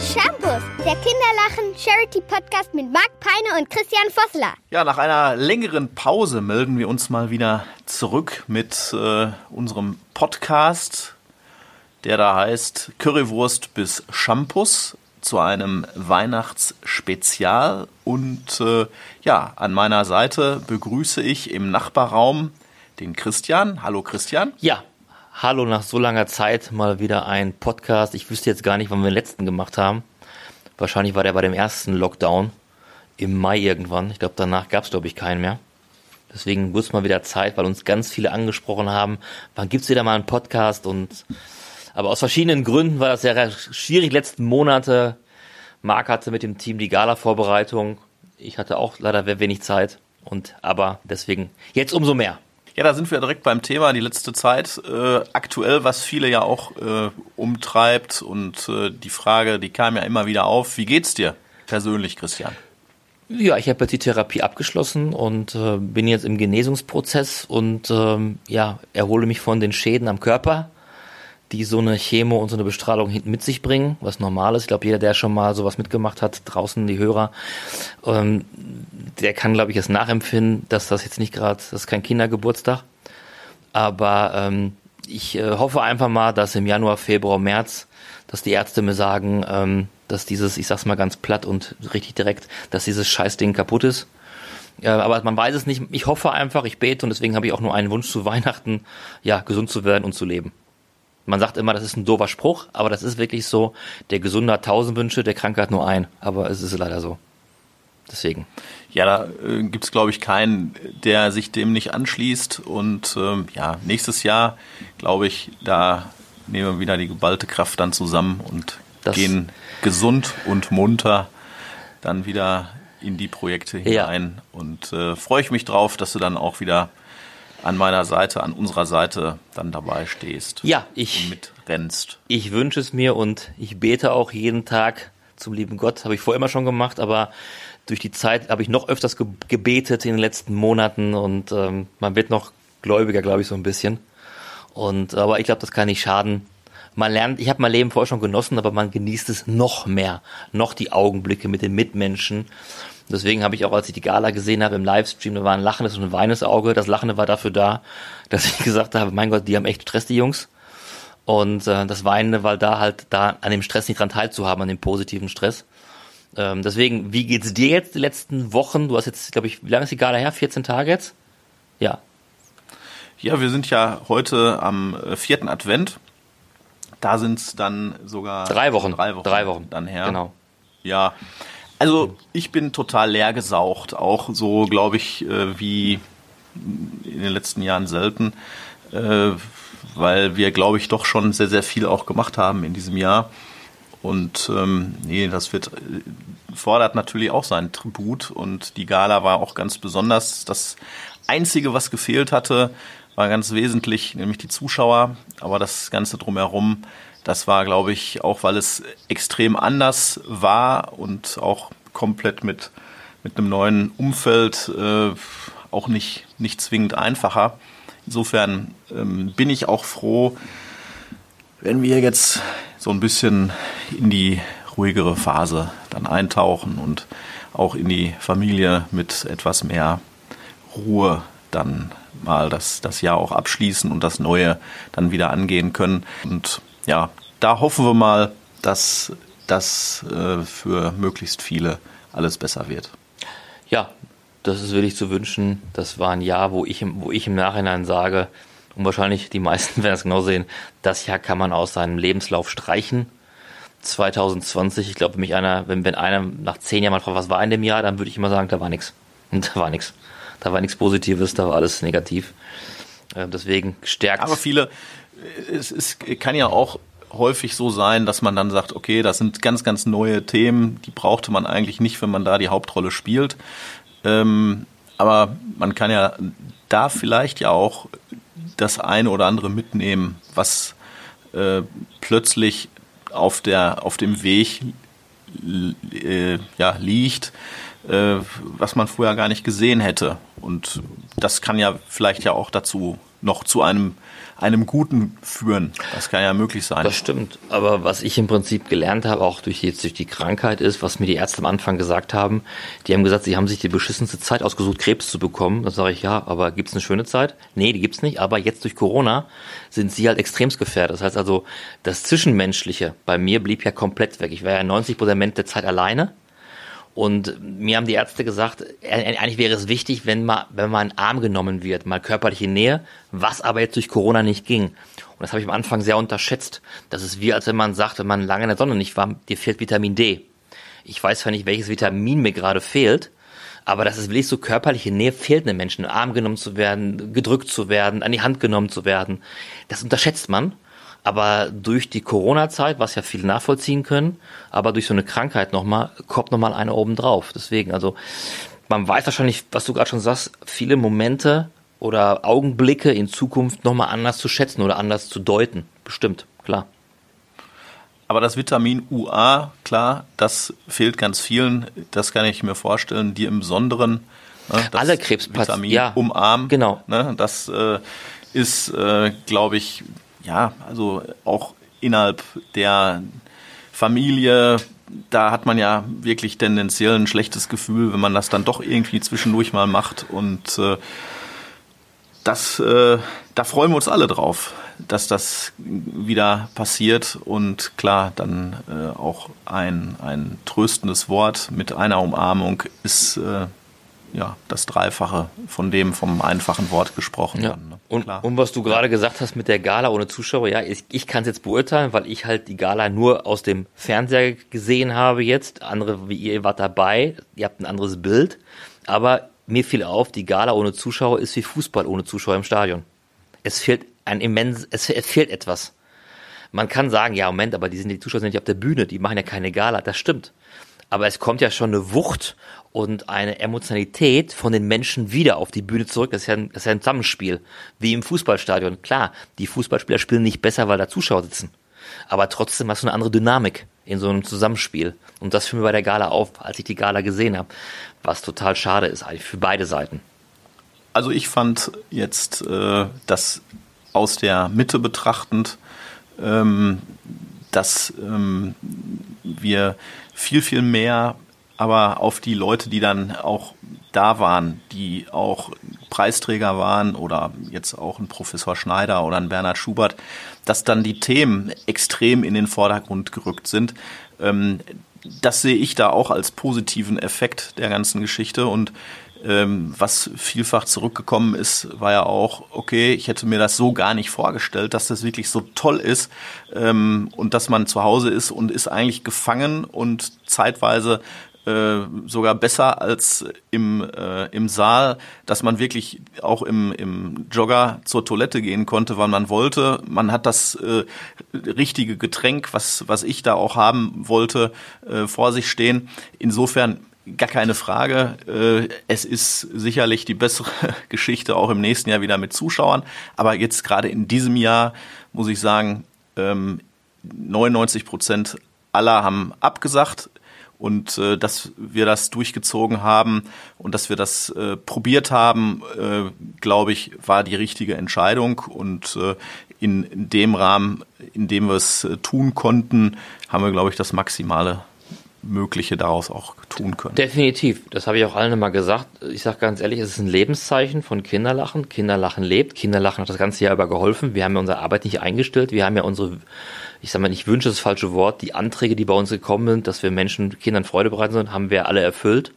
Shampoos, der Kinderlachen-Charity-Podcast mit Marc Peine und Christian Vossler. Ja, nach einer längeren Pause melden wir uns mal wieder zurück mit äh, unserem Podcast, der da heißt Currywurst bis Shampoos zu einem Weihnachtsspezial. Und äh, ja, an meiner Seite begrüße ich im Nachbarraum den Christian. Hallo Christian. Ja, hallo nach so langer Zeit mal wieder ein Podcast. Ich wüsste jetzt gar nicht, wann wir den letzten gemacht haben. Wahrscheinlich war der bei dem ersten Lockdown im Mai irgendwann. Ich glaube, danach gab es, glaube ich, keinen mehr. Deswegen wurde es mal wieder Zeit, weil uns ganz viele angesprochen haben, wann gibt's wieder mal einen Podcast und aber aus verschiedenen Gründen war das sehr schwierig letzten Monate. Marc hatte mit dem Team die Gala-Vorbereitung. Ich hatte auch leider wenig Zeit und aber deswegen jetzt umso mehr. Ja, da sind wir direkt beim Thema, die letzte Zeit. Äh, aktuell, was viele ja auch äh, umtreibt und äh, die Frage, die kam ja immer wieder auf. Wie geht's dir persönlich, Christian? Ja, ich habe jetzt die Therapie abgeschlossen und äh, bin jetzt im Genesungsprozess und ähm, ja, erhole mich von den Schäden am Körper, die so eine Chemo und so eine Bestrahlung hinten mit sich bringen, was normal ist. Ich glaube, jeder, der schon mal sowas mitgemacht hat, draußen die Hörer, ähm, der kann, glaube ich, es nachempfinden, dass das jetzt nicht gerade, das ist kein Kindergeburtstag. Aber ähm, ich äh, hoffe einfach mal, dass im Januar, Februar, März, dass die Ärzte mir sagen, ähm, dass dieses, ich sag's mal ganz platt und richtig direkt, dass dieses Scheißding kaputt ist. Ja, aber man weiß es nicht. Ich hoffe einfach, ich bete und deswegen habe ich auch nur einen Wunsch zu Weihnachten, ja, gesund zu werden und zu leben. Man sagt immer, das ist ein doofer Spruch, aber das ist wirklich so. Der Gesunde hat tausend Wünsche, der Kranke hat nur einen. Aber es ist leider so. Deswegen. Ja, da äh, gibt es, glaube ich, keinen, der sich dem nicht anschließt. Und ähm, ja, nächstes Jahr, glaube ich, da nehmen wir wieder die geballte Kraft dann zusammen und das gehen gesund und munter dann wieder in die Projekte hinein. Ja. Und äh, freue ich mich drauf, dass du dann auch wieder an meiner Seite, an unserer Seite dann dabei stehst. Ja, ich mitrennst. Ich wünsche es mir und ich bete auch jeden Tag zum lieben Gott. Habe ich vorher immer schon gemacht, aber durch die Zeit habe ich noch öfters ge gebetet in den letzten Monaten und ähm, man wird noch gläubiger, glaube ich, so ein bisschen. Und aber ich glaube, das kann nicht schaden. Man lernt, ich habe mein Leben vorher schon genossen, aber man genießt es noch mehr, noch die Augenblicke mit den Mitmenschen. Deswegen habe ich auch, als ich die Gala gesehen habe im Livestream, da war ein lachendes und ein weines Auge. Das Lachende war dafür da, dass ich gesagt habe, mein Gott, die haben echt Stress, die Jungs. Und äh, das Weinende, weil da halt da an dem Stress nicht dran teilzuhaben, an dem positiven Stress. Ähm, deswegen, wie geht's dir jetzt die letzten Wochen? Du hast jetzt, glaube ich, wie lange ist die Gala her? 14 Tage jetzt? Ja. Ja, wir sind ja heute am äh, vierten Advent. Da sind es dann sogar drei Wochen. Drei Wochen. Drei Wochen. Dann her. Genau. Ja. Also ich bin total leer gesaucht, auch so, glaube ich, äh, wie in den letzten Jahren selten, äh, weil wir, glaube ich, doch schon sehr, sehr viel auch gemacht haben in diesem Jahr. Und ähm, nee, das wird fordert natürlich auch seinen Tribut und die Gala war auch ganz besonders. Das Einzige, was gefehlt hatte, war ganz wesentlich, nämlich die Zuschauer, aber das Ganze drumherum, das war, glaube ich, auch weil es extrem anders war und auch komplett mit, mit einem neuen Umfeld äh, auch nicht, nicht zwingend einfacher. Insofern ähm, bin ich auch froh, wenn wir jetzt so ein bisschen in die ruhigere Phase dann eintauchen und auch in die Familie mit etwas mehr Ruhe dann mal das, das Jahr auch abschließen und das Neue dann wieder angehen können. Und ja, da hoffen wir mal, dass das äh, für möglichst viele alles besser wird. Ja, das ist wirklich zu wünschen. Das war ein Jahr, wo ich, wo ich im Nachhinein sage, und wahrscheinlich die meisten werden es genau sehen, das Jahr kann man aus seinem Lebenslauf streichen. 2020, ich glaube, wenn mich einer, wenn, wenn einer nach zehn Jahren mal fragt, was war in dem Jahr, dann würde ich immer sagen, da war nichts. Da war nichts. Da war nichts Positives, da war alles negativ. Äh, deswegen stärkt. Aber viele, es, es kann ja auch häufig so sein, dass man dann sagt, okay, das sind ganz, ganz neue Themen, die brauchte man eigentlich nicht, wenn man da die Hauptrolle spielt. Ähm, aber man kann ja da vielleicht ja auch das eine oder andere mitnehmen, was äh, plötzlich auf, der, auf dem Weg äh, ja, liegt, äh, was man vorher gar nicht gesehen hätte. Und das kann ja vielleicht ja auch dazu noch zu einem einem Guten führen. Das kann ja möglich sein. Das stimmt. Aber was ich im Prinzip gelernt habe, auch durch jetzt durch die Krankheit, ist, was mir die Ärzte am Anfang gesagt haben. Die haben gesagt, sie haben sich die beschissenste Zeit ausgesucht, Krebs zu bekommen. Da sage ich, ja, aber gibt's eine schöne Zeit? Nee, die gibt's nicht. Aber jetzt durch Corona sind sie halt extremst gefährdet. Das heißt also, das Zwischenmenschliche bei mir blieb ja komplett weg. Ich war ja 90 Prozent der Zeit alleine. Und mir haben die Ärzte gesagt, eigentlich wäre es wichtig, wenn mal, wenn mal ein Arm genommen wird, mal körperliche Nähe, was aber jetzt durch Corona nicht ging. Und das habe ich am Anfang sehr unterschätzt. Das ist wie, als wenn man sagt, wenn man lange in der Sonne nicht war, dir fehlt Vitamin D. Ich weiß zwar nicht, welches Vitamin mir gerade fehlt, aber das ist wirklich so körperliche Nähe fehlt einem Menschen. Arm genommen zu werden, gedrückt zu werden, an die Hand genommen zu werden. Das unterschätzt man. Aber durch die Corona-Zeit, was ja viele nachvollziehen können, aber durch so eine Krankheit nochmal, kommt nochmal einer oben drauf. Deswegen, also man weiß wahrscheinlich, was du gerade schon sagst, viele Momente oder Augenblicke in Zukunft nochmal anders zu schätzen oder anders zu deuten. Bestimmt, klar. Aber das Vitamin UA, klar, das fehlt ganz vielen. Das kann ich mir vorstellen. Die im Besonderen. Ne, Alle Krebspatienten ja, umarmen. Genau. Ne, das äh, ist, äh, glaube ich, ja, also auch innerhalb der Familie, da hat man ja wirklich tendenziell ein schlechtes Gefühl, wenn man das dann doch irgendwie zwischendurch mal macht. Und äh, das, äh, da freuen wir uns alle drauf, dass das wieder passiert. Und klar, dann äh, auch ein, ein tröstendes Wort mit einer Umarmung ist äh, ja, das Dreifache von dem vom einfachen Wort gesprochen. Ja. ne? und, und was du gerade gesagt hast mit der Gala ohne Zuschauer, ja, ich, ich kann es jetzt beurteilen, weil ich halt die Gala nur aus dem Fernseher gesehen habe jetzt. Andere wie ihr wart dabei, ihr habt ein anderes Bild. Aber mir fiel auf, die Gala ohne Zuschauer ist wie Fußball ohne Zuschauer im Stadion. Es fehlt ein immens, es fehlt etwas. Man kann sagen, ja, Moment, aber die sind die Zuschauer sind nicht auf der Bühne, die machen ja keine Gala, das stimmt. Aber es kommt ja schon eine Wucht und eine Emotionalität von den Menschen wieder auf die Bühne zurück. Das ist ja ein, das ist ja ein Zusammenspiel, wie im Fußballstadion. Klar, die Fußballspieler spielen nicht besser, weil da Zuschauer sitzen. Aber trotzdem hast du eine andere Dynamik in so einem Zusammenspiel. Und das fiel mir bei der Gala auf, als ich die Gala gesehen habe. Was total schade ist, eigentlich für beide Seiten. Also ich fand jetzt äh, das aus der Mitte betrachtend, ähm, dass ähm, wir viel, viel mehr aber auf die Leute, die dann auch da waren, die auch Preisträger waren oder jetzt auch ein Professor Schneider oder ein Bernhard Schubert, dass dann die Themen extrem in den Vordergrund gerückt sind. Ähm, das sehe ich da auch als positiven Effekt der ganzen Geschichte und ähm, was vielfach zurückgekommen ist, war ja auch, okay, ich hätte mir das so gar nicht vorgestellt, dass das wirklich so toll ist ähm, und dass man zu Hause ist und ist eigentlich gefangen und zeitweise äh, sogar besser als im, äh, im Saal, dass man wirklich auch im, im Jogger zur Toilette gehen konnte, wann man wollte. Man hat das äh, richtige Getränk, was, was ich da auch haben wollte, äh, vor sich stehen. Insofern gar keine Frage. Äh, es ist sicherlich die bessere Geschichte auch im nächsten Jahr wieder mit Zuschauern. Aber jetzt gerade in diesem Jahr muss ich sagen, 99 ähm, Prozent aller haben abgesagt und äh, dass wir das durchgezogen haben und dass wir das äh, probiert haben, glaube ich, war die richtige Entscheidung und in, dem Rahmen, in dem wir es tun konnten, haben wir, glaube ich, das Maximale Mögliche daraus auch tun können. Definitiv. Das habe ich auch allen immer gesagt. Ich sage ganz ehrlich, es ist ein Lebenszeichen von Kinderlachen. Kinderlachen lebt. Kinderlachen hat das ganze Jahr über geholfen. Wir haben ja unsere Arbeit nicht eingestellt. Wir haben ja unsere, ich sage mal nicht Wünsche, das falsche Wort, die Anträge, die bei uns gekommen sind, dass wir Menschen, Kindern Freude bereiten sollen, haben wir alle erfüllt.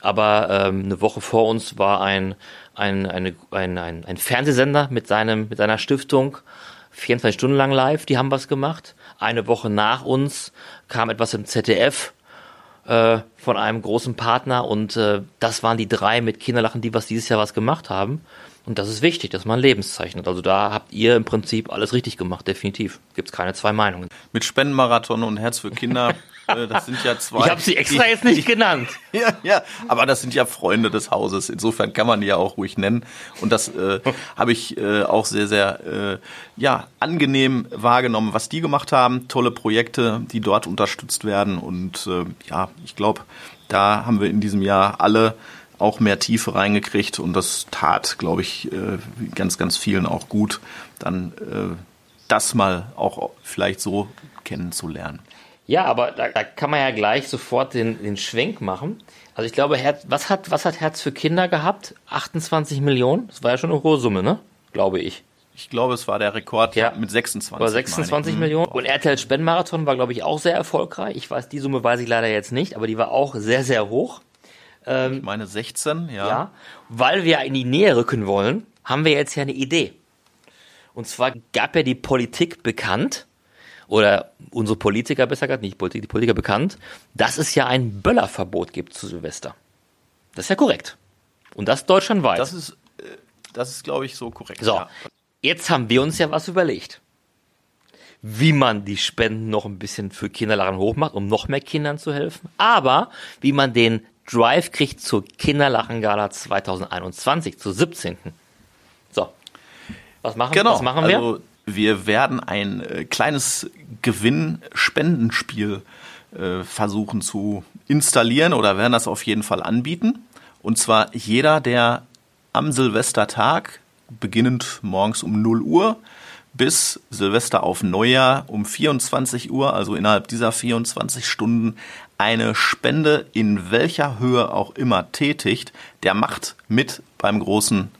Aber ähm, eine Woche vor uns war ein, ein, eine, ein, ein, ein Fernsehsender mit, seinem, mit seiner Stiftung 24 Stunden lang live, die haben was gemacht. Eine Woche nach uns kam etwas im ZDF äh, von einem großen Partner und äh, das waren die drei mit Kinderlachen, die was dieses Jahr was gemacht haben. Und das ist wichtig, dass man Lebenszeichen hat. Also da habt ihr im Prinzip alles richtig gemacht, definitiv. Gibt es keine zwei Meinungen. Mit Spendenmarathon und Herz für Kinder, äh, das sind ja zwei. Ich habe sie extra die, jetzt nicht genannt. ja, ja, aber das sind ja Freunde des Hauses. Insofern kann man die ja auch ruhig nennen. Und das äh, habe ich äh, auch sehr, sehr äh, ja, angenehm wahrgenommen, was die gemacht haben. Tolle Projekte, die dort unterstützt werden. Und äh, ja, ich glaube, da haben wir in diesem Jahr alle auch mehr Tiefe reingekriegt und das tat, glaube ich, äh, ganz, ganz vielen auch gut, dann äh, das mal auch vielleicht so kennenzulernen. Ja, aber da, da kann man ja gleich sofort den, den Schwenk machen. Also ich glaube, Herz, was hat, was hat Herz für Kinder gehabt? 28 Millionen? Das war ja schon eine hohe Summe, ne? Glaube ich. Ich glaube, es war der Rekord ja. mit 26. War 26 mhm. Millionen. Und RTL Spendenmarathon war, glaube ich, auch sehr erfolgreich. Ich weiß, die Summe weiß ich leider jetzt nicht, aber die war auch sehr, sehr hoch. Ähm, ich meine 16, ja. Ja, weil wir in die Nähe rücken wollen, haben wir jetzt ja eine Idee. Und zwar gab ja die Politik bekannt, oder unsere Politiker besser gesagt, nicht Politik, die Politiker bekannt, dass es ja ein Böllerverbot gibt zu Silvester. Das ist ja korrekt. Und das deutschlandweit. Das ist, äh, das ist glaube ich, so korrekt. So, ja. jetzt haben wir uns ja was überlegt. Wie man die Spenden noch ein bisschen für Kinderlachen hochmacht, um noch mehr Kindern zu helfen. Aber wie man den Drive kriegt zur Kinderlachengala 2021, zur 17. So. Was machen, genau. was machen wir? Also wir werden ein äh, kleines Gewinn-Spendenspiel äh, versuchen zu installieren oder werden das auf jeden Fall anbieten. Und zwar jeder, der am Silvestertag, beginnend morgens um 0 Uhr, bis Silvester auf Neujahr um 24 Uhr, also innerhalb dieser 24 Stunden, eine Spende in welcher Höhe auch immer tätigt, der macht mit beim großen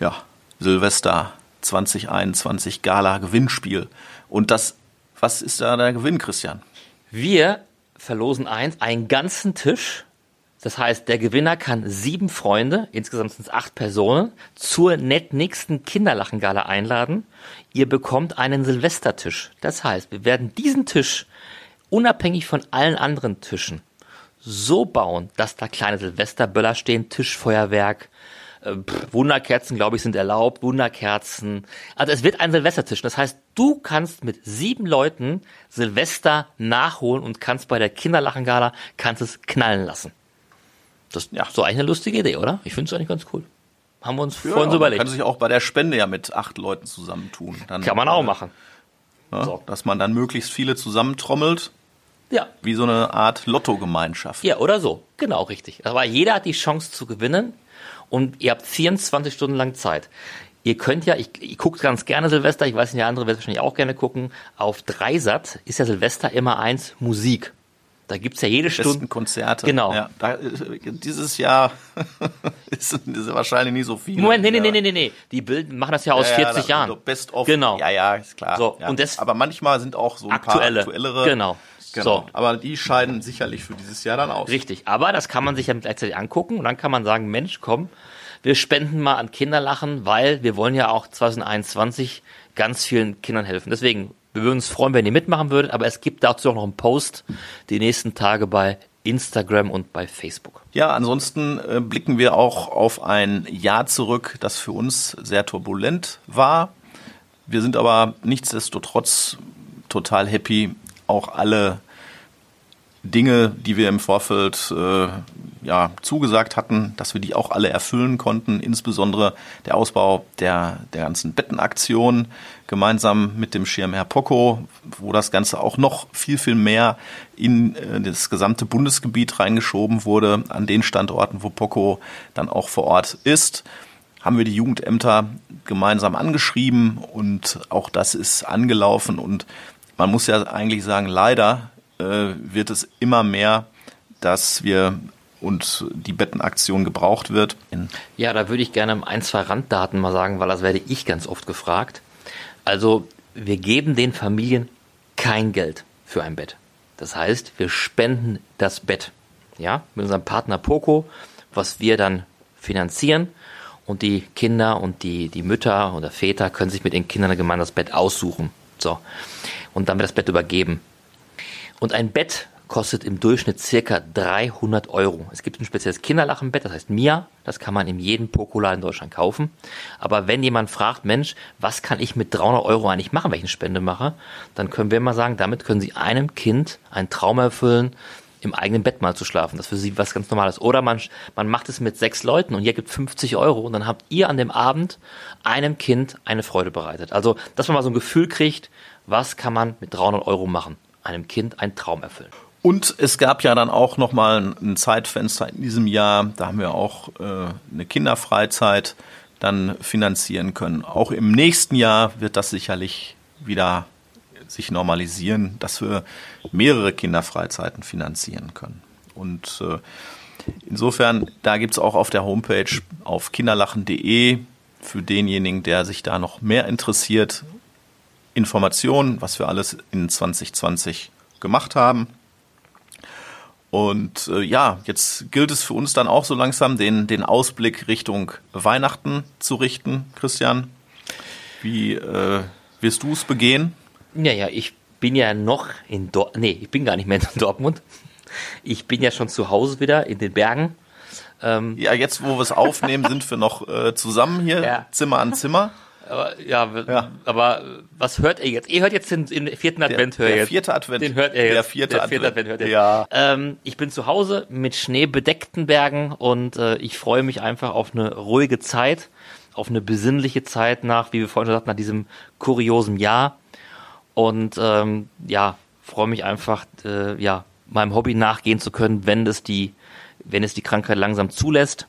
ja, Silvester 2021 Gala Gewinnspiel. Und das, was ist da der Gewinn, Christian? Wir verlosen eins, einen ganzen Tisch. Das heißt, der Gewinner kann sieben Freunde, insgesamt sind es acht Personen, zur nett nächsten Kinderlachen-Gala einladen. Ihr bekommt einen Silvestertisch. Das heißt, wir werden diesen Tisch unabhängig von allen anderen Tischen so bauen, dass da kleine Silvesterböller stehen, Tischfeuerwerk, äh, Wunderkerzen, glaube ich, sind erlaubt, Wunderkerzen. Also es wird ein Silvestertisch. Das heißt, du kannst mit sieben Leuten Silvester nachholen und kannst bei der Kinderlachengala kannst es knallen lassen. Das ist ja. so eigentlich eine lustige Idee, oder? Ich finde es eigentlich ganz cool. Haben wir uns ja, vorhin so überlegt. Man kann sich auch bei der Spende ja mit acht Leuten zusammentun. Dann kann man auch äh, machen. Ja, so. Dass man dann möglichst viele zusammentrommelt. Ja. Wie so eine Art Lotto-Gemeinschaft. Ja, oder so. Genau, richtig. Aber jeder hat die Chance zu gewinnen und ihr habt 24 Stunden lang Zeit. Ihr könnt ja, ich, ich gucke ganz gerne Silvester, ich weiß nicht, andere werden wahrscheinlich auch gerne gucken. Auf Dreisat ist ja Silvester immer eins Musik. Da gibt's ja jede Stunde. Konzerte. Genau. Ja, da, dieses Jahr ist, ist wahrscheinlich nicht so viel. Moment, nee, nee, nee, nee, nee. Die Bilden machen das ja aus ja, 40 ja, Jahren. Best of. Genau. Ja, ja, ist klar. So, und das Aber manchmal sind auch so ein aktuelle, paar aktuellere. Genau. Genau. So. Aber die scheiden sicherlich für dieses Jahr dann aus. Richtig. Aber das kann man sich ja gleichzeitig angucken und dann kann man sagen, Mensch, komm, wir spenden mal an Kinderlachen, weil wir wollen ja auch 2021 ganz vielen Kindern helfen. Deswegen, wir würden uns freuen, wenn ihr mitmachen würdet, aber es gibt dazu auch noch einen Post die nächsten Tage bei Instagram und bei Facebook. Ja, ansonsten äh, blicken wir auch auf ein Jahr zurück, das für uns sehr turbulent war. Wir sind aber nichtsdestotrotz total happy, auch alle Dinge, die wir im Vorfeld äh, ja, zugesagt hatten, dass wir die auch alle erfüllen konnten, insbesondere der Ausbau der, der ganzen Bettenaktion gemeinsam mit dem Schirmherr Poco, wo das Ganze auch noch viel, viel mehr in äh, das gesamte Bundesgebiet reingeschoben wurde, an den Standorten, wo Poco dann auch vor Ort ist haben wir die Jugendämter gemeinsam angeschrieben und auch das ist angelaufen und man muss ja eigentlich sagen, leider äh, wird es immer mehr, dass wir und die Bettenaktion gebraucht wird. Ja, da würde ich gerne ein, zwei Randdaten mal sagen, weil das werde ich ganz oft gefragt. Also wir geben den Familien kein Geld für ein Bett. Das heißt, wir spenden das Bett. Ja, mit unserem Partner Poco, was wir dann finanzieren. Und die Kinder und die, die Mütter oder Väter können sich mit den Kindern gemeinsam das Bett aussuchen. So. Und dann wird das Bett übergeben. Und ein Bett kostet im Durchschnitt circa 300 Euro. Es gibt ein spezielles Kinderlachenbett, das heißt Mia. Das kann man in jedem Pokola in Deutschland kaufen. Aber wenn jemand fragt, Mensch, was kann ich mit 300 Euro eigentlich machen, wenn ich eine Spende mache, dann können wir mal sagen, damit können Sie einem Kind einen Traum erfüllen, im eigenen Bett mal zu schlafen. Das ist für Sie was ganz Normales. Oder man, man macht es mit sechs Leuten und ihr gibt 50 Euro und dann habt ihr an dem Abend einem Kind eine Freude bereitet. Also, dass man mal so ein Gefühl kriegt, was kann man mit 300 Euro machen? einem Kind einen Traum erfüllen. Und es gab ja dann auch nochmal ein Zeitfenster in diesem Jahr, da haben wir auch äh, eine Kinderfreizeit dann finanzieren können. Auch im nächsten Jahr wird das sicherlich wieder sich normalisieren, dass wir mehrere Kinderfreizeiten finanzieren können. Und äh, insofern, da gibt es auch auf der Homepage auf kinderlachen.de für denjenigen, der sich da noch mehr interessiert, Informationen, was wir alles in 2020 gemacht haben. Und äh, ja, jetzt gilt es für uns dann auch so langsam, den, den Ausblick Richtung Weihnachten zu richten. Christian, wie äh, wirst du es begehen? Ja, ja, ich bin ja noch in Dortmund. Nee, ich bin gar nicht mehr in Dortmund. Ich bin ja schon zu Hause wieder in den Bergen. Ähm, ja, jetzt wo wir es aufnehmen, sind wir noch äh, zusammen hier, ja. Zimmer an Zimmer. Aber, ja, ja, aber was hört ihr jetzt? Ihr hört jetzt den, den vierten Advent, der, hört der vierte Advent. Den hört ihr jetzt. Der vierte, der vierte Advent. Advent. hört ihr ja. Ähm, ich bin zu Hause mit schneebedeckten Bergen und äh, ich freue mich einfach auf eine ruhige Zeit, auf eine besinnliche Zeit nach, wie wir vorhin schon sagten, nach diesem kuriosen Jahr. Und ähm, ja, freue mich einfach, äh, ja, meinem Hobby nachgehen zu können, wenn es die, wenn es die Krankheit langsam zulässt.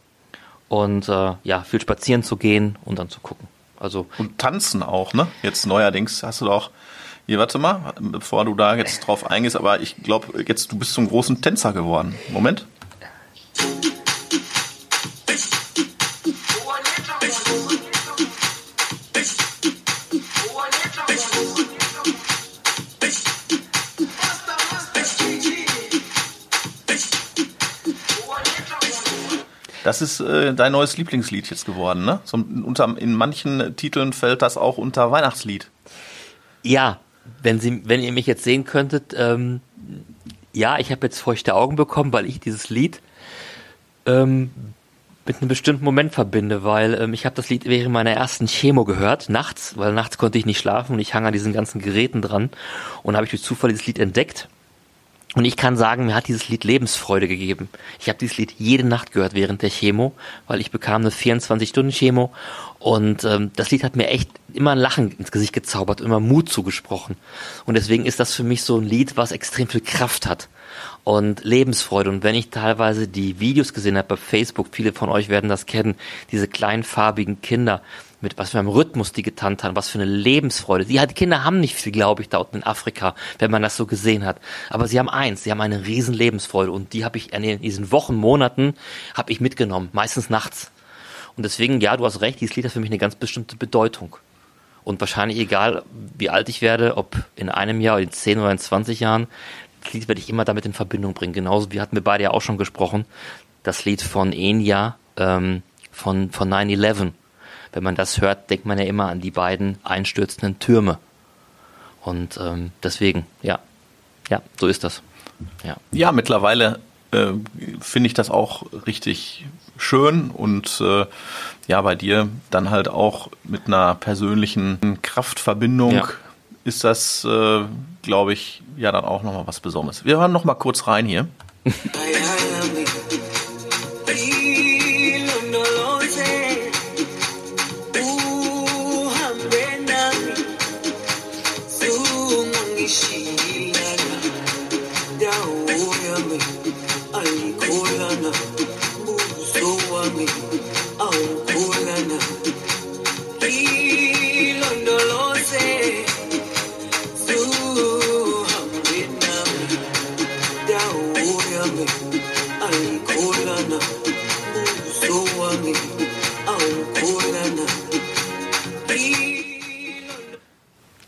Und äh, ja, viel spazieren zu gehen und dann zu gucken. Also und tanzen auch, ne? Jetzt neuerdings hast du doch hier, warte mal, bevor du da jetzt drauf eingehst, aber ich glaube, jetzt du bist zum großen Tänzer geworden. Moment. Das ist äh, dein neues Lieblingslied jetzt geworden, ne? So, unter, in manchen Titeln fällt das auch unter Weihnachtslied. Ja, wenn Sie, wenn ihr mich jetzt sehen könntet, ähm, ja, ich habe jetzt feuchte Augen bekommen, weil ich dieses Lied ähm, mit einem bestimmten Moment verbinde, weil ähm, ich habe das Lied während meiner ersten Chemo gehört, nachts, weil nachts konnte ich nicht schlafen und ich hang an diesen ganzen Geräten dran und habe ich durch Zufall dieses Lied entdeckt und ich kann sagen, mir hat dieses Lied Lebensfreude gegeben. Ich habe dieses Lied jede Nacht gehört während der Chemo, weil ich bekam eine 24-Stunden-Chemo und ähm, das Lied hat mir echt immer ein Lachen ins Gesicht gezaubert, immer Mut zugesprochen. Und deswegen ist das für mich so ein Lied, was extrem viel Kraft hat und Lebensfreude. Und wenn ich teilweise die Videos gesehen habe bei Facebook, viele von euch werden das kennen, diese kleinen farbigen Kinder, mit was für einem Rhythmus die getanzt haben, was für eine Lebensfreude. Die, die Kinder haben nicht viel, glaube ich, da unten in Afrika, wenn man das so gesehen hat. Aber sie haben eins, sie haben eine riesen Lebensfreude und die habe ich in diesen Wochen, Monaten, habe ich mitgenommen, meistens nachts. Und deswegen, ja, du hast recht, dieses Lied hat für mich eine ganz bestimmte Bedeutung. Und wahrscheinlich egal, wie alt ich werde, ob in einem Jahr, in zehn oder in 20 Jahren, das Lied werde ich immer damit in Verbindung bringen. Genauso wie hatten wir beide ja auch schon gesprochen, das Lied von Enya, ähm, von, von 9-11 wenn man das hört, denkt man ja immer an die beiden einstürzenden Türme. Und ähm, deswegen, ja, ja, so ist das. Ja, ja mittlerweile äh, finde ich das auch richtig schön und äh, ja, bei dir dann halt auch mit einer persönlichen Kraftverbindung ja. ist das, äh, glaube ich, ja dann auch nochmal was Besonderes. Wir hören nochmal kurz rein hier.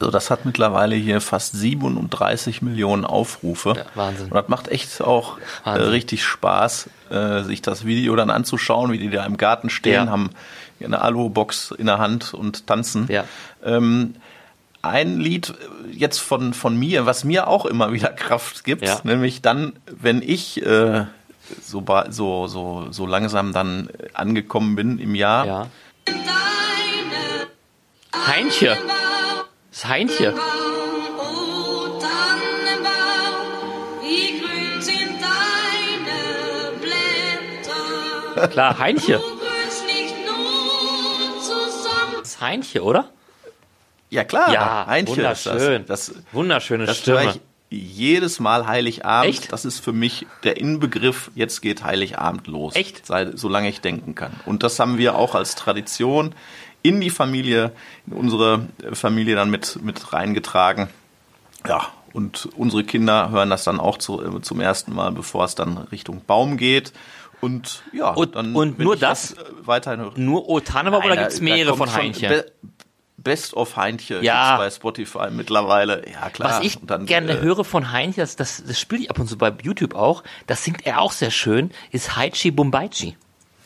Also das hat mittlerweile hier fast 37 Millionen Aufrufe. Ja, Wahnsinn. Und das macht echt auch äh, richtig Spaß, äh, sich das Video dann anzuschauen, wie die da im Garten stehen, ja. haben eine Alu-Box in der Hand und tanzen. Ja. Ähm, ein Lied jetzt von, von mir, was mir auch immer wieder Kraft gibt, ja. nämlich dann, wenn ich äh, so, so, so, so langsam dann angekommen bin im Jahr. Ja. Heinche. Das Heinche. Klar, Heinche. Das Heinche, oder? Ja klar, ja, Heinche wunderschön. Das, das, Wunderschöne das Stimme. Ich, jedes Mal Heiligabend. Echt? Das ist für mich der Inbegriff, jetzt geht Heiligabend los. Echt? Solange ich denken kann. Und das haben wir auch als Tradition in die Familie, in unsere Familie dann mit, mit reingetragen. Ja, und unsere Kinder hören das dann auch zu, äh, zum ersten Mal, bevor es dann Richtung Baum geht. Und ja, Und- dann und nur das? äh, weiterhin höre. Nur O Tannenbaum oder gibt's da- mehrere von Heinchen? Be Best of Heinche Ja. gibt's bei Spotify mittlerweile. Ja, klar. Was ich Und dann, gerne äh, höre von Heinchen, das, das, das spiele ich ab und zu bei YouTube auch, das singt er auch sehr schön, ist Haichi Bumbaichi.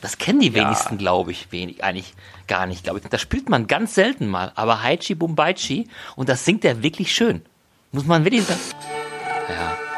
Das kennen die wenigsten, glaube ich, wenig, eigentlich gar nicht, glaube ich. Das spielt man ganz selten mal, aber Haichi Bumbaichi und das singt er wirklich schön. Muss man wirklich sagen. Ja.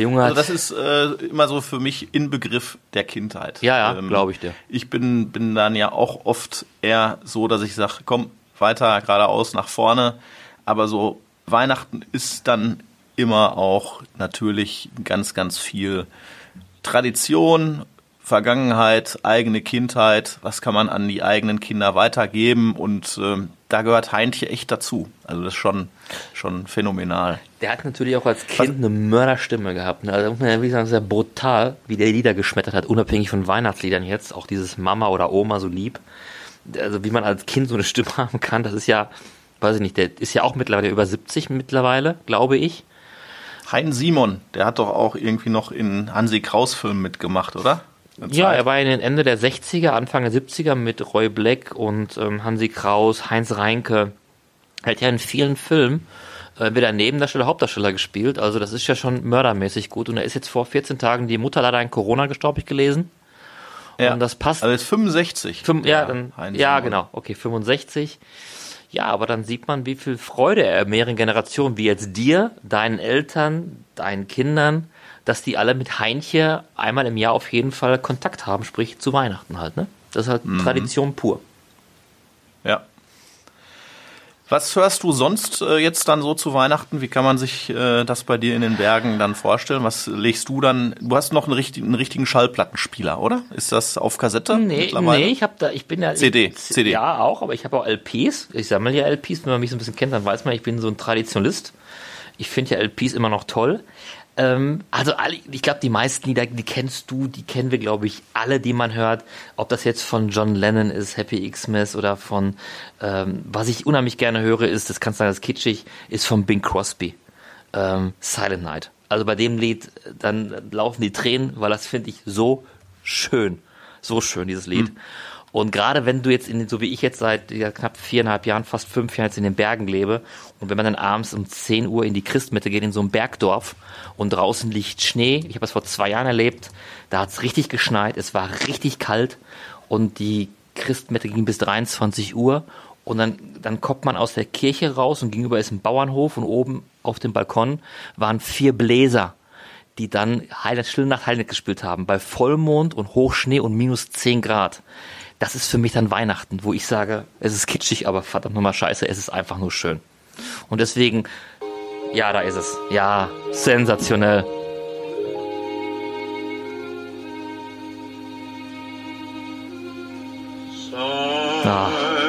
Der Junge hat. Also das ist äh, immer so für mich Inbegriff der Kindheit. Ja, ja, Ähm, glaube ich dir. Ich bin, bin dann ja auch oft eher so, dass ich sage, komm, weiter geradeaus nach vorne. Aber so Weihnachten ist dann immer auch natürlich ganz, ganz viel Tradition, Vergangenheit, eigene Kindheit. Was kann man an die eigenen Kinder weitergeben? Und ähm, da gehört Heintje echt dazu. Also das ist schon, schon phänomenal. Der hat natürlich auch als Kind eine Mörderstimme gehabt. Ne? Also da muss man ja wirklich sagen, sehr brutal, wie der Lieder geschmettert hat, unabhängig von Weihnachtsliedern jetzt. Auch dieses Mama oder Oma so lieb. Also wie man als Kind so eine Stimme haben kann, das ist ja, weiß ich nicht, der ist ja auch mittlerweile über 70 mittlerweile, glaube ich. Hein Simon, der hat doch auch irgendwie noch in Hansi Kraus Filmen mitgemacht, oder? Eine Ja, Zeit. er war in den Ende der 60er, Anfang der 70er mit Roy Black und ähm, Hansi Kraus, Heinz Reinke. Er hat ja in vielen Filmen äh, wieder Nebendarsteller, Hauptdarsteller gespielt. Also das ist ja schon mördermäßig gut. Und er ist jetzt vor 14 Tagen die Mutter leider an Corona gestorben, ich gelesen. ja. Und das passt. Also ist 65. Fünf, ja, dann, ja, genau. Okay, 65. Ja, aber dann sieht man, wie viel Freude er mehreren Generationen, wie jetzt dir, deinen Eltern, deinen Kindern, dass die alle mit Heinche einmal im Jahr auf jeden Fall Kontakt haben, sprich zu Weihnachten halt, ne? Das ist halt Mhm. Tradition pur. Ja. Was hörst du sonst äh, jetzt dann so zu Weihnachten? Wie kann man sich äh, das bei dir in den Bergen dann vorstellen? Was legst du dann? Du hast noch einen richtigen, einen richtigen Schallplattenspieler, oder? Ist das auf Kassette Nee, nee, ich habe da, ich bin ja CD, ich, CD. Ja, auch, aber ich habe auch LPs. Ich sammle ja LPs, wenn man mich so ein bisschen kennt, dann weiß man, ich bin so ein Traditionalist. Ich finde ja LPs immer noch toll. Ähm, also ich glaube, die meisten Lieder, die kennst du, die kennen wir, glaube ich, alle, die man hört. Ob das jetzt von John Lennon ist, Happy Xmas oder von, ähm, was ich unheimlich gerne höre, ist, das kannst du sagen, das ist kitschig, ist von Bing Crosby. Ähm, Silent Night. Also bei dem Lied, dann laufen die Tränen, weil das finde ich so schön. So schön, dieses Lied. Und gerade wenn du jetzt in, so wie ich jetzt seit ja, knapp viereinhalb Jahren, fast fünf Jahren jetzt in den Bergen lebe und wenn man dann abends um 10 Uhr in die Christmitte geht, in so ein Bergdorf und draußen liegt Schnee, ich habe das vor zwei Jahren erlebt, da hat es richtig geschneit, es war richtig kalt und die Christmette ging bis 23 Uhr und dann, dann kommt man aus der Kirche raus und gegenüber ist ein Bauernhof und oben auf dem Balkon waren vier Bläser die dann Heilig, Stille Nacht Heilig gespielt haben, bei Vollmond und Hochschnee und minus 10 Grad. Das ist für mich dann Weihnachten, wo ich sage, es ist kitschig, aber verdammt nochmal scheiße, es ist einfach nur schön. Und deswegen, ja, da ist es. Ja, sensationell. Ah.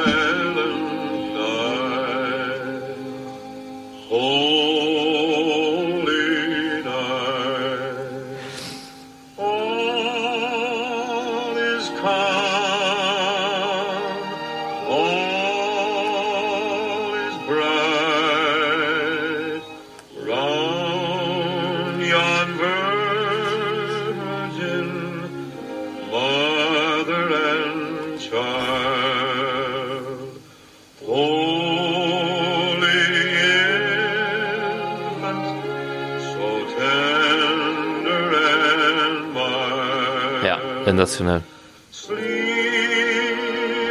Sensationell. Sleep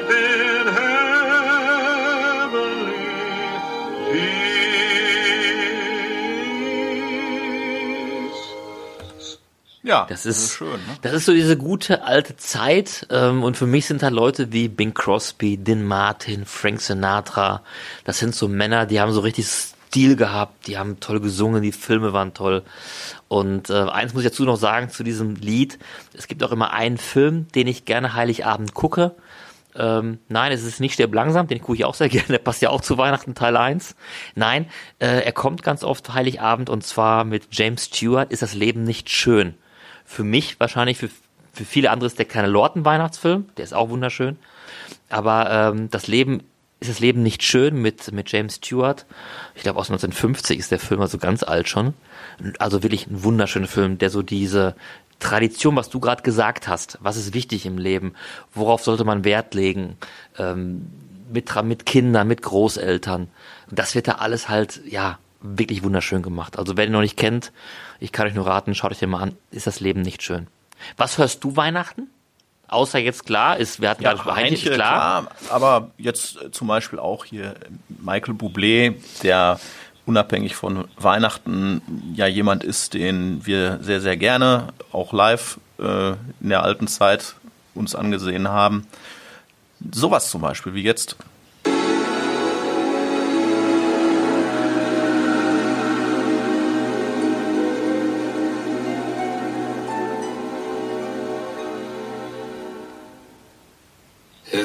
in heavenly peace. Ja, Das ist, schön. Ne? das ist so diese gute alte Zeit. Ähm, und für mich sind da Leute wie Bing Crosby, Dean Martin, Frank Sinatra. Das sind so Männer, die haben so richtig Stil gehabt, die haben toll gesungen, die Filme waren toll. Und äh, eins muss ich dazu noch sagen zu diesem Lied. Es gibt auch immer einen Film, den ich gerne Heiligabend gucke. Ähm, nein, es ist nicht Stirb langsam, den gucke ich auch sehr gerne, der passt ja auch zu Weihnachten Teil 1. Nein, äh, er kommt ganz oft Heiligabend und zwar mit James Stewart, ist das Leben nicht schön. Für mich wahrscheinlich, für, für viele andere ist der kleine Lorten-Weihnachtsfilm, der ist auch wunderschön. Aber ähm, das Leben ist das Leben nicht schön mit, mit James Stewart. Ich glaube aus 1950 ist der Film also ganz alt schon. Also wirklich ein wunderschöner Film, der so diese Tradition, was du gerade gesagt hast, was ist wichtig im Leben, worauf sollte man Wert legen, ähm, mit, mit Kindern, mit Großeltern. Das wird da alles halt, ja, wirklich wunderschön gemacht. Also wer den noch nicht kennt, ich kann euch nur raten, schaut euch den mal an, ist das Leben nicht schön. Was hörst du Weihnachten? Außer jetzt klar, ist, wir hatten Ja, gerade Heinche, ist klar. klar, aber jetzt äh, zum Beispiel auch hier Michael Bublé, der unabhängig von Weihnachten ja jemand ist, den wir sehr, sehr gerne auch live äh, in der alten Zeit uns angesehen haben. Sowas zum Beispiel wie jetzt.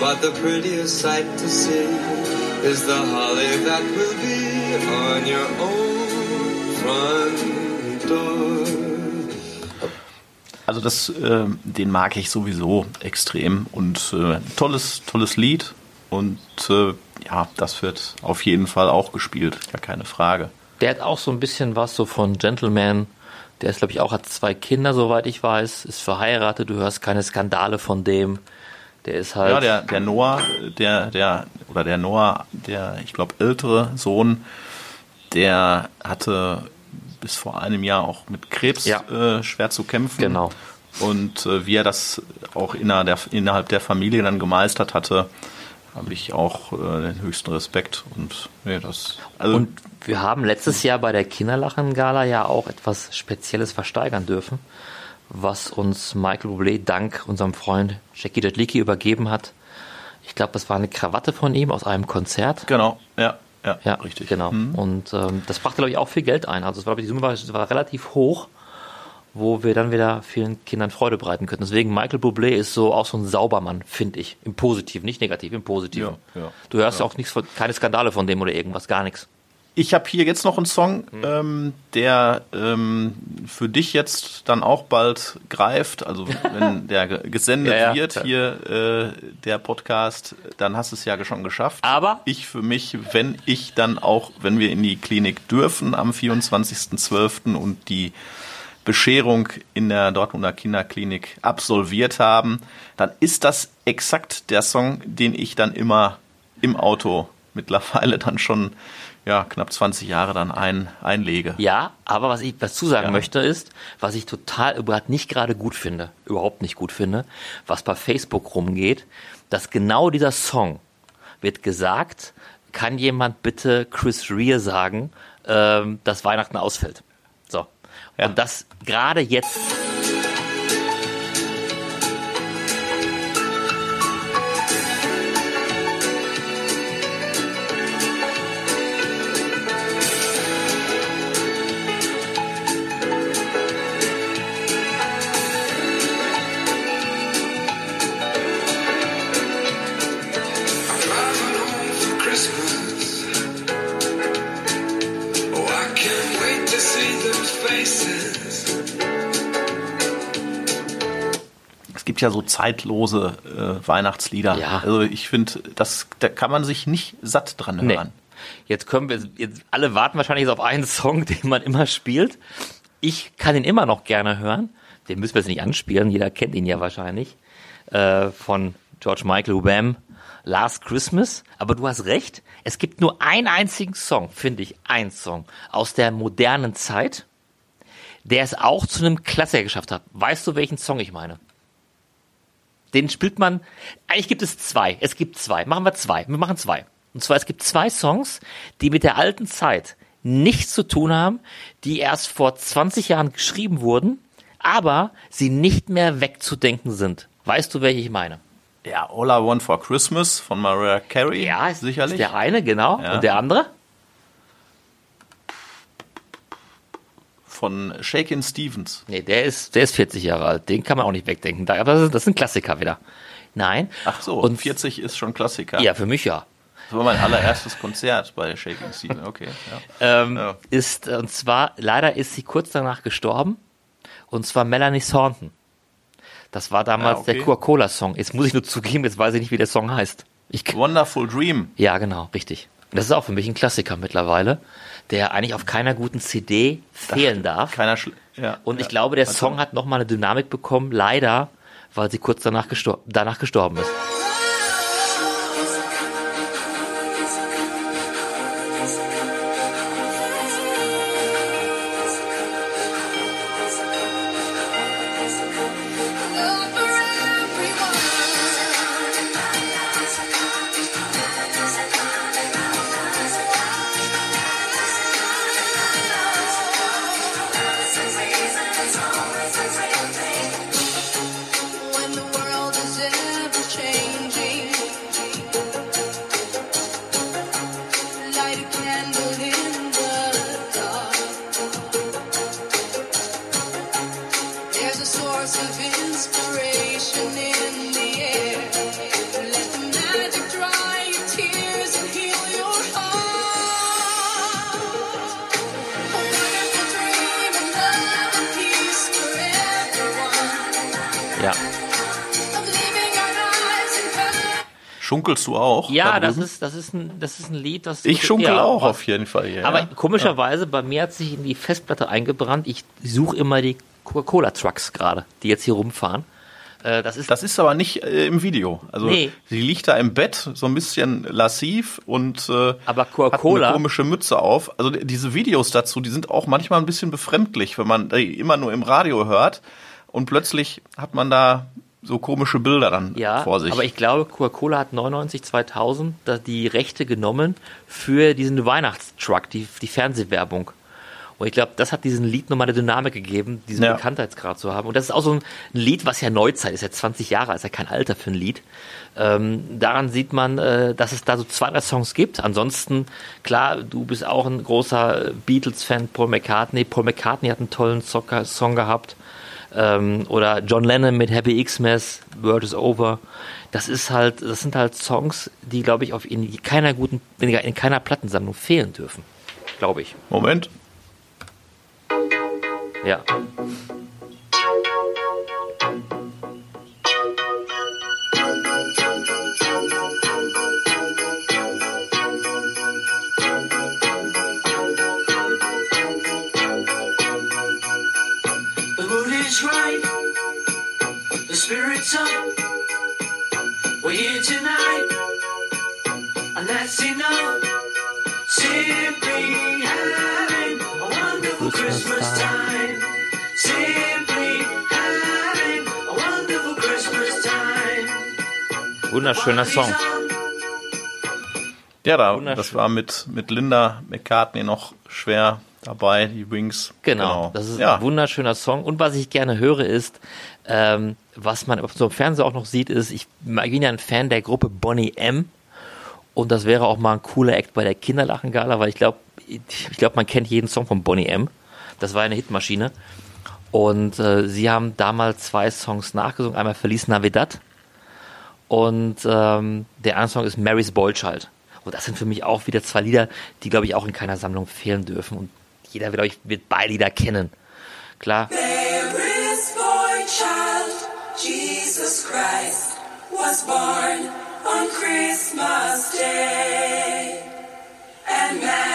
But the prettiest sight to see is the holly that will be on your own front door. Also das, äh, den mag ich sowieso extrem und äh, tolles, tolles Lied und äh, ja, das wird auf jeden Fall auch gespielt, ja keine Frage. Der hat auch so ein bisschen was so von Gentleman. Der ist, glaube ich, auch, hat zwei Kinder, soweit ich weiß, ist verheiratet, du hörst keine Skandale von dem. Der ist halt. Ja, der, der Noah, der, der, oder der Noah, der, ich glaube, ältere Sohn, der hatte bis vor einem Jahr auch mit Krebs Ja. äh, schwer zu kämpfen. Genau. Und äh, wie er das auch innerhalb der, innerhalb der Familie dann gemeistert hatte, habe ich auch äh, den höchsten Respekt. Und nee, das. Also, Und wir haben letztes Jahr bei der Kinderlachen-Gala ja auch etwas Spezielles versteigern dürfen, was uns Michael Bublé dank unserem Freund Jackie Jadlicki übergeben hat. Ich glaube, das war eine Krawatte von ihm aus einem Konzert. genau, ja, ja, Ja, richtig. Genau. Mhm. Und ähm, das brachte, glaube ich, auch viel Geld ein. Also es war, die Summe war, war relativ hoch, wo wir dann wieder vielen Kindern Freude bereiten könnten. Deswegen Michael Bublé ist so auch so ein Saubermann, finde ich. Im Positiven, nicht negativ, im Positiven. Ja, ja, du hörst auch nichts von, keine Skandale von dem oder irgendwas, gar nichts. Ich habe hier jetzt noch einen Song, Mhm. ähm, der ähm, für dich jetzt dann auch bald greift. Also wenn der ge- gesendet Ja, ja, wird hier äh, der Podcast, dann hast du es ja schon geschafft. Aber- ich für mich, wenn ich dann auch, wenn wir in die Klinik dürfen am 24.12. und die Bescherung in der Dortmunder Kinderklinik absolviert haben, dann ist das exakt der Song, den ich dann immer im Auto mittlerweile dann schon ja, knapp 20 Jahre dann ein, einlege. Ja, aber was ich dazu sagen Ja. möchte ist, was ich total überhaupt nicht gerade gut finde, überhaupt nicht gut finde, was bei Facebook rumgeht, dass genau dieser Song wird gesagt, kann jemand bitte Chris Rea sagen, ähm, dass Weihnachten ausfällt. So. Ja. Und das gerade jetzt gibt ja so zeitlose äh, Weihnachtslieder. Ja. Also ich finde, das da kann man sich nicht satt dran Nee. hören. Jetzt können wir, jetzt alle warten wahrscheinlich auf einen Song, den man immer spielt. Ich kann ihn immer noch gerne hören. Den müssen wir jetzt nicht anspielen, jeder kennt ihn ja wahrscheinlich. Äh, von George Michael Wham, Last Christmas. Aber du hast recht, es gibt nur einen einzigen Song, finde ich, ein Song aus der modernen Zeit, der es auch zu einem Klassiker geschafft hat. Weißt du, welchen Song ich meine? Den spielt man, eigentlich gibt es zwei. Es gibt zwei. Machen wir zwei. Wir machen zwei. Und zwar, es gibt zwei Songs, die mit der alten Zeit nichts zu tun haben, die erst vor 20 Jahren geschrieben wurden, aber sie nicht mehr wegzudenken sind. Weißt du, welche ich meine? Ja, All I Want for Christmas von Mariah Carey. Ja, sicherlich. Der eine, genau. Ja. Und der andere? Von Shakin' Stevens. Nee, der ist, der ist 40 Jahre alt. Den kann man auch nicht wegdenken. Da- Das ist, das ist ein Klassiker wieder. Nein. Ach so, Und und 40 ist schon Klassiker. Ja, für mich ja. Das war mein allererstes Konzert bei Shaking Stevens. Okay, ja. ähm, Ja. ist, und zwar, leider ist sie kurz danach gestorben. Und zwar Melanie Thornton. Das war damals Ah, okay. der Coca-Cola-Song. Jetzt muss ich nur zugeben, jetzt weiß ich nicht, wie der Song heißt. Ich, Wonderful Dream. ja, genau, richtig. Das ist auch für mich ein Klassiker mittlerweile, der eigentlich auf keiner guten CD fehlen darf. Keiner schl ja, Und ich ja. glaube, der Song hat nochmal eine Dynamik bekommen, leider, weil sie kurz danach, gestor danach gestorben ist. Ja. Schunkelst du auch? Ja, da das ist, das ist ein, das ist ein Lied, das. Ich schunkel ja, auch auf jeden Fall hier. Aber ja. komischerweise, bei mir hat sich in die Festplatte eingebrannt. Ich suche immer die Coca-Cola-Trucks gerade, die jetzt hier rumfahren. Äh, das ist Das ist aber nicht äh, im Video. Also Nee. sie liegt da im Bett, so ein bisschen lassiv und äh, Aber hat eine komische Mütze auf. Also die- diese Videos dazu, die sind auch manchmal ein bisschen befremdlich, wenn man die immer nur im Radio hört und plötzlich hat man da so komische Bilder dann Ja, vor sich. aber ich glaube, Coca-Cola hat 99, 2000 da die Rechte genommen für diesen Weihnachtstruck, die, die Fernsehwerbung. Und ich glaube, das hat diesem Lied nochmal eine Dynamik gegeben, diesen Ja. Bekanntheitsgrad zu haben. Und das ist auch so ein, Lied, was ja Neuzeit ist, ja 20 Jahre, ist ja kein Alter für ein Lied. Ähm, daran sieht man, äh, dass es da so zwei, drei Songs gibt. Ansonsten, klar, du bist auch ein großer Beatles-Fan, Paul McCartney. Paul McCartney hat einen tollen Song gehabt. Ähm, oder John Lennon mit Happy Xmas, Word is Over. Das ist halt, das sind halt Songs, die, glaube ich, auf in keiner guten, in keiner Plattensammlung fehlen dürfen. Glaube ich. Moment. Ja. Wunderschöner Song. Ja, da, Wunderschön. das war mit, mit Linda McCartney noch schwer dabei, die Wings. Genau, das ist ja. ein wunderschöner Song. Und was ich gerne höre ist, ähm, was man auf so einem Fernseher auch noch sieht, ist, ich bin ja ein Fan der Gruppe Bonnie M. Und das wäre auch mal ein cooler Act bei der Kinderlachen-Gala, weil ich glaube, ich glaube, man kennt jeden Song von Bonnie M. Das war eine Hitmaschine. Und äh, sie haben damals zwei Songs nachgesungen. Einmal Feliz Navidad und ähm, der andere Song ist Mary's Boychild. Und das sind für mich auch wieder zwei Lieder, die, glaube ich, auch in keiner Sammlung fehlen dürfen. Und jeder, glaube ich, wird beide Lieder kennen. Klar, There is boy child, Jesus was born on Christmas Day. And man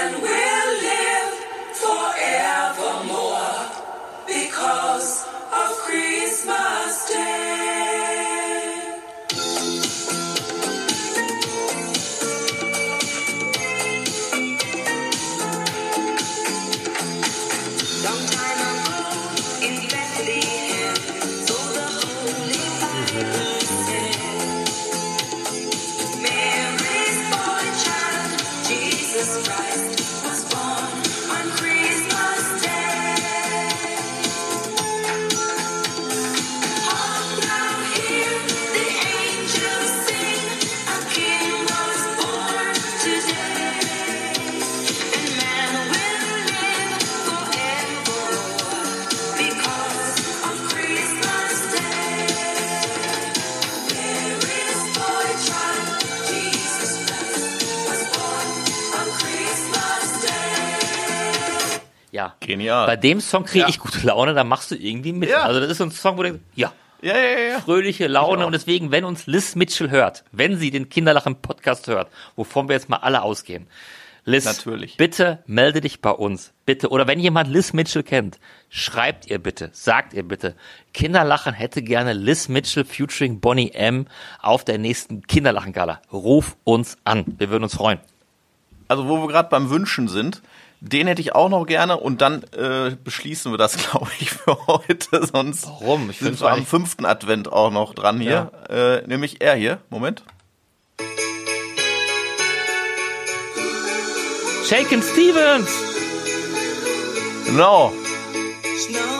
Genial. Bei dem Song kriege Ja. ich gute Laune, da machst du irgendwie mit. Ja. Also das ist so ein Song, wo du denkst, ja, Ja, ja, ja. fröhliche Laune und deswegen, wenn uns Liz Mitchell hört, wenn sie den Kinderlachen Podcast hört, wovon wir jetzt mal alle ausgehen, Liz, Natürlich. bitte melde dich bei uns, bitte. Oder wenn jemand Liz Mitchell kennt, schreibt ihr bitte, sagt ihr bitte, Kinderlachen hätte gerne Liz Mitchell featuring Bonnie M auf der nächsten Kinderlachen-Gala. Ruf uns an, wir würden uns freuen. Also wo wir gerade beim Wünschen sind, den hätte ich auch noch gerne und dann äh, beschließen wir das, glaube ich, für heute. Sonst Warum? Ich sind wir am fünften Advent auch noch dran hier. Äh, nämlich er hier. Moment. Shaken Stevens! Genau. Snow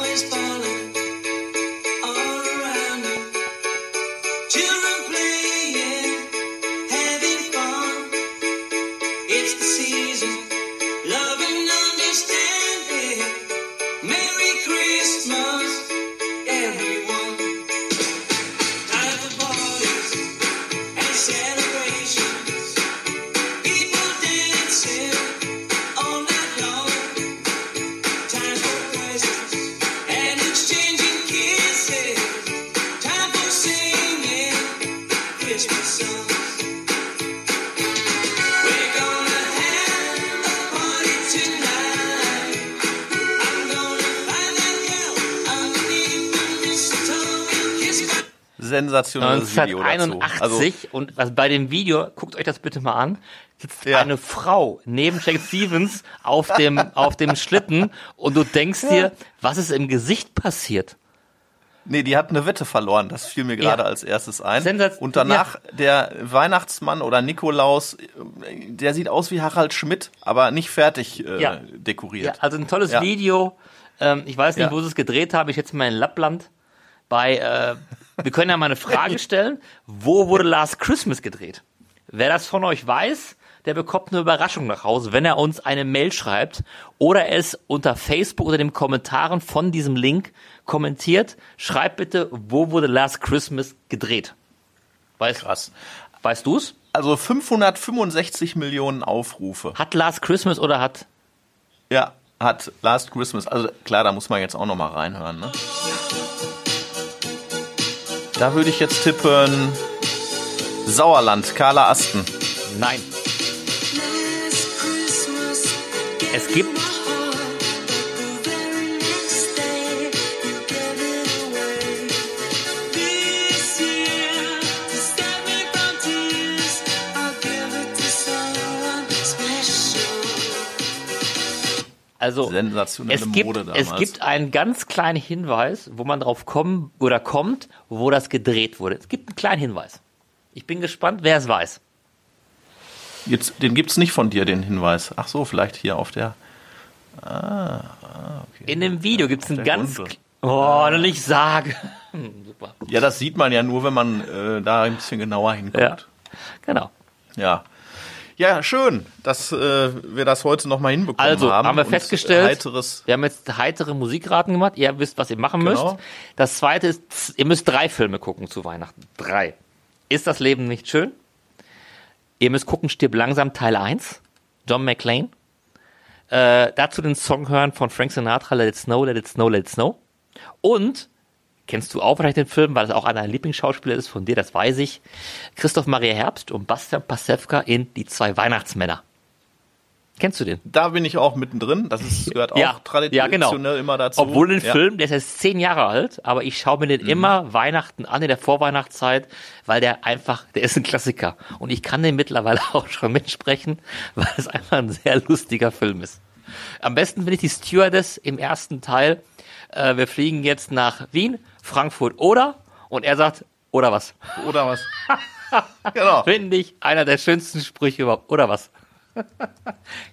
Sensationelles Video dazu. 1981 Also, und was bei dem Video, guckt euch das bitte mal an, sitzt Ja. eine Frau neben Jack Stevens auf dem, auf dem Schlitten und du denkst dir, was ist im Gesicht passiert? nee, die hat eine Wette verloren. Das fiel mir gerade Ja. als erstes ein. Sensaz- und danach der Weihnachtsmann oder Nikolaus, der sieht aus wie Harald Schmidt, aber nicht fertig äh, Ja. dekoriert. Ja, also ein tolles Ja. Video. Ähm, ich weiß nicht, Ja. wo sie es gedreht haben. Ich jetzt mal in Lappland. Bei, äh, wir können ja mal eine Frage stellen. Wo wurde Last Christmas gedreht? Wer das von euch weiß, der bekommt eine Überraschung nach Hause, wenn er uns eine Mail schreibt oder es unter Facebook unter den Kommentaren von diesem Link kommentiert. Schreibt bitte, wo wurde Last Christmas gedreht? Weißt, Krass. weißt du's? Also 565 Millionen Aufrufe. Hat Last Christmas oder hat Ja, hat Last Christmas. Also klar, da muss man jetzt auch noch mal reinhören. Ne? Da würde ich jetzt tippen Sauerland, Carla Asten. Nein. Es gibt Also Sensationelle es gibt, Mode damals. es gibt einen ganz kleinen Hinweis, wo man drauf kommen oder kommt, wo das gedreht wurde. Es gibt einen kleinen Hinweis. Ich bin gespannt, wer es weiß. Jetzt, den gibt's nicht von dir, den Hinweis. Ach so, vielleicht hier auf der. In dem Video gibt es einen ganz. Grundel. Oh, noch nicht sagen. Super. Ja, das sieht man ja nur, wenn man äh, da ein bisschen genauer hinguckt. Ja. Genau. Ja. Ja, schön, dass äh, wir das heute noch mal hinbekommen Also haben. haben wir festgestellt, Heiteres, wir haben jetzt heitere Musikraten gemacht. Ihr wisst, was ihr machen Genau. müsst. Das zweite ist, ihr müsst drei Filme gucken zu Weihnachten. Drei. Ist das Leben nicht schön? Ihr müsst gucken, stirb langsam Teil 1. John McClane. Äh, dazu den Song hören von Frank Sinatra, Let It Snow, Let It Snow, Let It Snow. Und kennst du auch vielleicht den Film, weil es auch einer deiner Lieblingsschauspieler ist von dir, das weiß ich. Christoph Maria Herbst und Bastian Pasewka in Die zwei Weihnachtsmänner. Kennst du den? Da bin ich auch mittendrin. Das ist, gehört auch traditionell genau. immer dazu. Obwohl den Ja. Film, der ist jetzt zehn Jahre alt, aber ich schaue mir den immer Weihnachten an, in der Vorweihnachtszeit, weil der einfach, der ist ein Klassiker. Und ich kann den mittlerweile auch schon mitsprechen, weil es einfach ein sehr lustiger Film ist. Am besten bin ich die Stewardess im ersten Teil. Äh, wir fliegen jetzt nach Wien, Frankfurt oder? Und er sagt, oder was? Oder was? genau. Finde ich einer der schönsten Sprüche überhaupt. Oder was?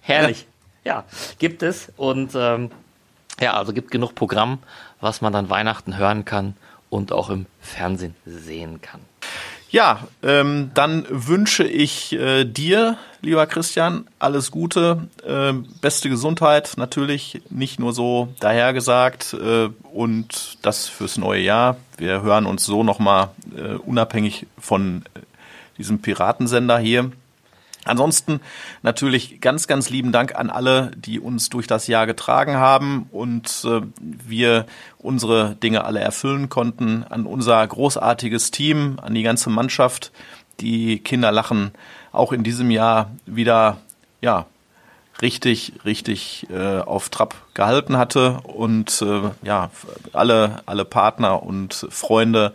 Herrlich. Ja, gibt es. Und ähm, ja, also gibt genug Programm, was man dann Weihnachten hören kann und auch im Fernsehen sehen kann. Ja, ähm, dann wünsche ich äh, dir, lieber Christian, alles Gute, äh, beste Gesundheit natürlich, nicht nur so dahergesagt äh, und das fürs neue Jahr. Wir hören uns so nochmal äh, unabhängig von äh, diesem Piratensender hier. Ansonsten natürlich ganz, ganz lieben Dank an alle, die uns durch das Jahr getragen haben und äh, wir unsere Dinge alle erfüllen konnten. An unser großartiges Team, an die ganze Mannschaft, die Kinderlachen auch in diesem Jahr wieder, ja, richtig, richtig äh, auf Trab gehalten hatte und äh, ja, alle, alle Partner und Freunde.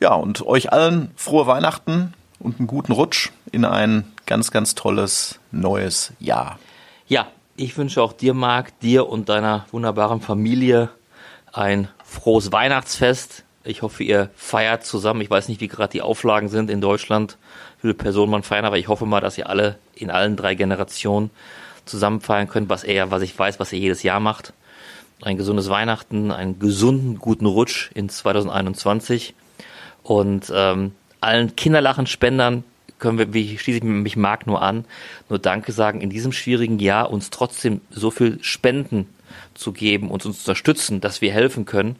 Ja, und euch allen frohe Weihnachten und einen guten Rutsch in ein ganz, ganz tolles neues Jahr. Ja, ich wünsche auch dir, Marc, dir und deiner wunderbaren Familie ein frohes Weihnachtsfest. Ich hoffe, ihr feiert zusammen. Ich weiß nicht, wie gerade die Auflagen sind in Deutschland, wie viele Personen man feiern, aber ich hoffe mal, dass ihr alle in allen drei Generationen zusammen feiern könnt, was er, was ich weiß, was ihr jedes Jahr macht. Ein gesundes Weihnachten, einen gesunden, guten Rutsch in 2021 und ähm, allen Kinderlachenspendern können wir, wie schließe ich mich Marc nur an, nur Danke sagen, in diesem schwierigen Jahr uns trotzdem so viel Spenden zu geben, uns, uns zu unterstützen, dass wir helfen können.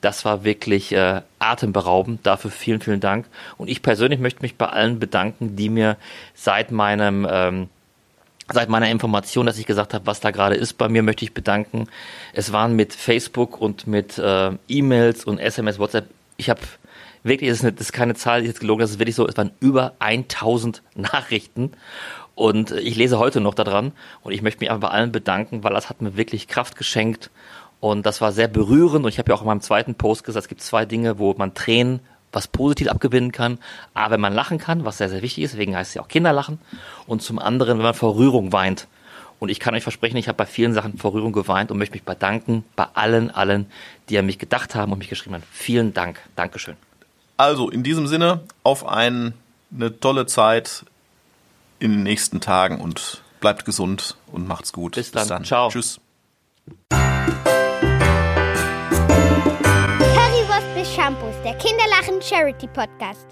Das war wirklich äh, atemberaubend. Dafür vielen, vielen Dank. Und ich persönlich möchte mich bei allen bedanken, die mir seit meinem ähm, seit meiner Information, dass ich gesagt habe, was da gerade ist bei mir, möchte ich bedanken. Es waren mit Facebook und mit äh, E-Mails und SMS, WhatsApp. Ich habe wirklich, das ist, eine, das ist keine Zahl, die jetzt gelogen, das ist wirklich so, es waren über 1000 Nachrichten. Und ich lese heute noch daran und ich möchte mich einfach bei allen bedanken, weil das hat mir wirklich Kraft geschenkt und das war sehr berührend und ich habe ja auch in meinem zweiten Post gesagt, es gibt zwei Dinge, wo man Tränen was positiv abgewinnen kann. A, wenn man lachen kann, was sehr, sehr wichtig ist, deswegen heißt es ja auch Kinderlachen. Und zum anderen, wenn man vor Rührung weint. Und ich kann euch versprechen, ich habe bei vielen Sachen vor Rührung geweint und möchte mich bedanken bei allen, allen, die an mich gedacht haben und mich geschrieben haben. Vielen Dank. Dankeschön. Also in diesem Sinne auf ein, eine tolle Zeit in den nächsten Tagen und bleibt gesund und macht's gut. Bis dann. Ciao. Tschüss. Currywurst bis Shampoos, der Kinderlachen Charity Podcast.